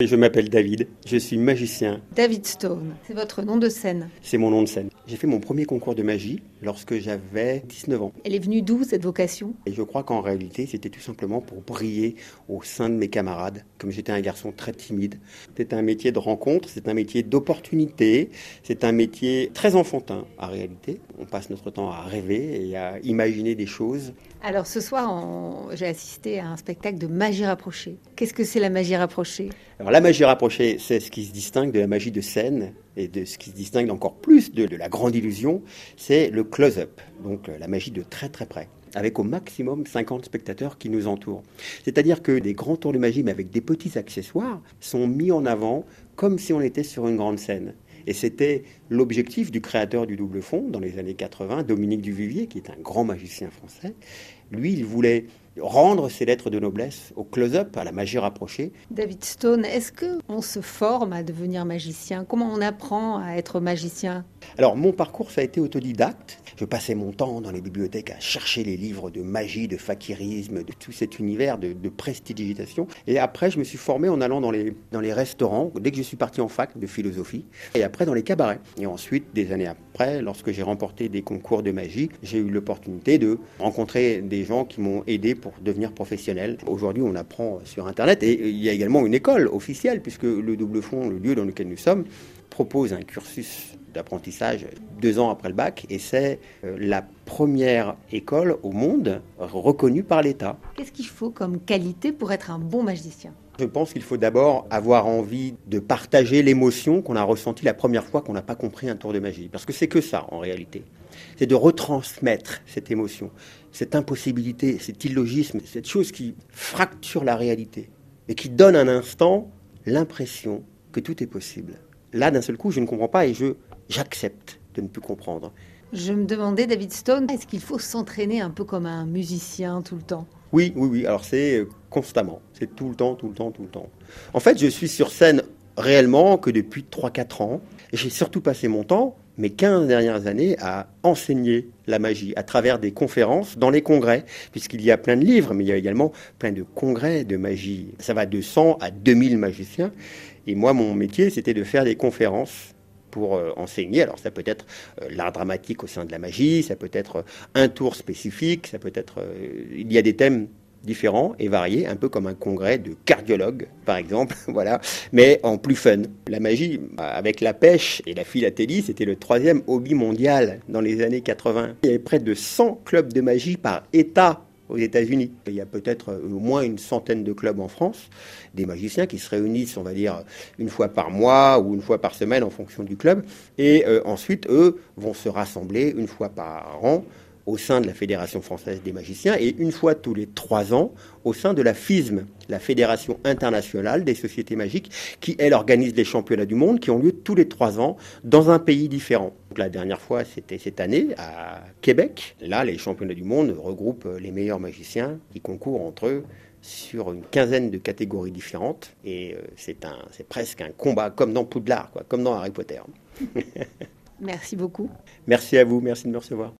Je m'appelle David, je suis magicien. David Stone, c'est votre nom de scène. C'est mon nom de scène. J'ai fait mon premier concours de magie lorsque j'avais 19 ans. Elle est venue d'où cette vocation? Et je crois qu'en réalité, c'était tout simplement pour briller au sein de mes camarades. Comme j'étais un garçon très timide, c'est un métier de rencontre, c'est un métier d'opportunité, c'est un métier très enfantin en réalité. On passe notre temps à rêver et à imaginer des choses. Alors ce soir, j'ai assisté à un spectacle de magie rapprochée. Qu'est-ce que c'est la magie rapprochée? Alors la magie rapprochée, c'est ce qui se distingue de la magie de scène et de ce qui se distingue encore plus de, la grande illusion, c'est le close-up, donc la magie de très très près avec au maximum 50 spectateurs qui nous entourent. C'est-à-dire que des grands tours de magie, mais avec des petits accessoires, sont mis en avant comme si on était sur une grande scène. Et c'était l'objectif du créateur du double fond dans les années 80, Dominique Duvivier, qui est un grand magicien français. Lui, il voulait rendre ses lettres de noblesse au close-up, à la magie rapprochée. David Stone, est-ce qu'on se forme à devenir magicien? Comment on apprend à être magicien? Alors, mon parcours, ça a été autodidacte. Je passais mon temps dans les bibliothèques à chercher les livres de magie, de fakirisme, de tout cet univers de, de prestidigitation. Et après, je me suis formé en allant dans les, dans les restaurants, dès que je suis parti en fac de philosophie, et après dans les cabarets. Et ensuite, des années après, lorsque j'ai remporté des concours de magie, j'ai eu l'opportunité de rencontrer des gens qui m'ont aidé pour devenir professionnel. Aujourd'hui, on apprend sur Internet et il y a également une école officielle, puisque le Double Fond, le lieu dans lequel nous sommes, propose un cursus d'apprentissage deux ans après le bac et c'est euh, la première école au monde reconnue par l'État. Qu'est-ce qu'il faut comme qualité pour être un bon magicien? Je pense qu'il faut d'abord avoir envie de partager l'émotion qu'on a ressentie la première fois qu'on n'a pas compris un tour de magie. Parce que c'est que ça, en réalité. C'est de retransmettre cette émotion, cette impossibilité, cet illogisme, cette chose qui fracture la réalité et qui donne un instant l'impression que tout est possible. Là, d'un seul coup, je ne comprends pas et je j'accepte de ne plus comprendre. Je me demandais, David Stone, est-ce qu'il faut s'entraîner un peu comme un musicien tout le temps? Oui, oui, oui. Alors c'est euh, constamment. C'est tout le temps, tout le temps, tout le temps. En fait, je suis sur scène réellement que depuis 3-4 ans. J'ai surtout passé mon temps, mes 15 dernières années, à enseigner la magie à travers des conférences dans les congrès, puisqu'il y a plein de livres, mais il y a également plein de congrès de magie. Ça va de 100 à 2000 magiciens. Et moi, mon métier, c'était de faire des conférences pour euh, enseigner. Alors ça peut être euh, l'art dramatique au sein de la magie, ça peut être euh, un tour spécifique, ça peut être... il y a des thèmes différents et variés, un peu comme un congrès de cardiologues, par exemple, voilà, mais en plus fun. La magie, avec la pêche et la philatélie, c'était le troisième hobby mondial dans les années 80. Il y avait près de 100 clubs de magie par État aux États-Unis. Il y a peut-être euh, au moins une centaine de clubs en France, des magiciens qui se réunissent, on va dire, une fois par mois ou une fois par semaine en fonction du club. Et euh, ensuite, eux vont se rassembler une fois par an au sein de la Fédération française des magiciens et une fois tous les trois ans au sein de la FISM, la Fédération internationale des sociétés magiques, qui, elle, organise les championnats du monde qui ont lieu tous les trois ans dans un pays différent. la dernière fois, c'était cette année à Québec. Là, les championnats du monde regroupent les meilleurs magiciens qui concourent entre eux sur une quinzaine de catégories différentes et euh, c'est un c'est presque un combat comme dans Poudlard quoi, comme dans Harry Potter. merci beaucoup. Merci à vous, merci de me recevoir.